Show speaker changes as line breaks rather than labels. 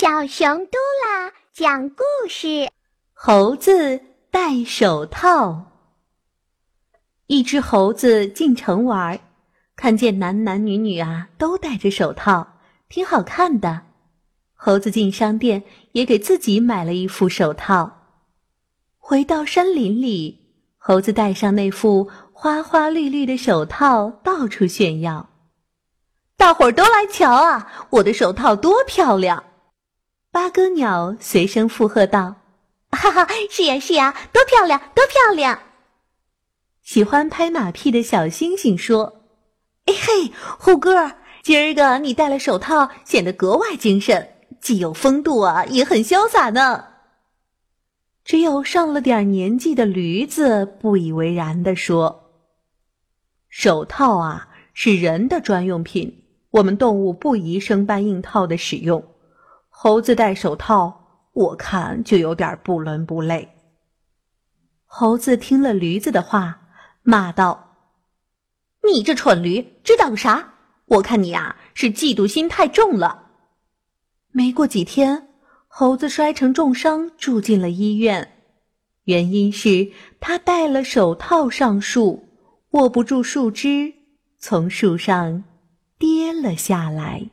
小熊嘟啦讲故事：
猴子戴手套。一只猴子进城玩，看见男男女女啊都戴着手套，挺好看的。猴子进商店也给自己买了一副手套。回到山林里，猴子戴上那副花花绿绿的手套，到处炫耀。大伙儿都来瞧啊，我的手套多漂亮！八哥鸟随声附和道：“
哈哈，是呀是呀，多漂亮多漂亮！”
喜欢拍马屁的小星星说：“哎嘿，虎哥，今儿个你戴了手套，显得格外精神，既有风度啊，也很潇洒呢。”只有上了点年纪的驴子不以为然地说：“手套啊，是人的专用品，我们动物不宜生搬硬套的使用。”猴子戴手套，我看就有点不伦不类。猴子听了驴子的话，骂道：“你这蠢驴，知道个啥？我看你呀，是嫉妒心太重了。”没过几天，猴子摔成重伤，住进了医院。原因是他戴了手套上树，握不住树枝，从树上跌了下来。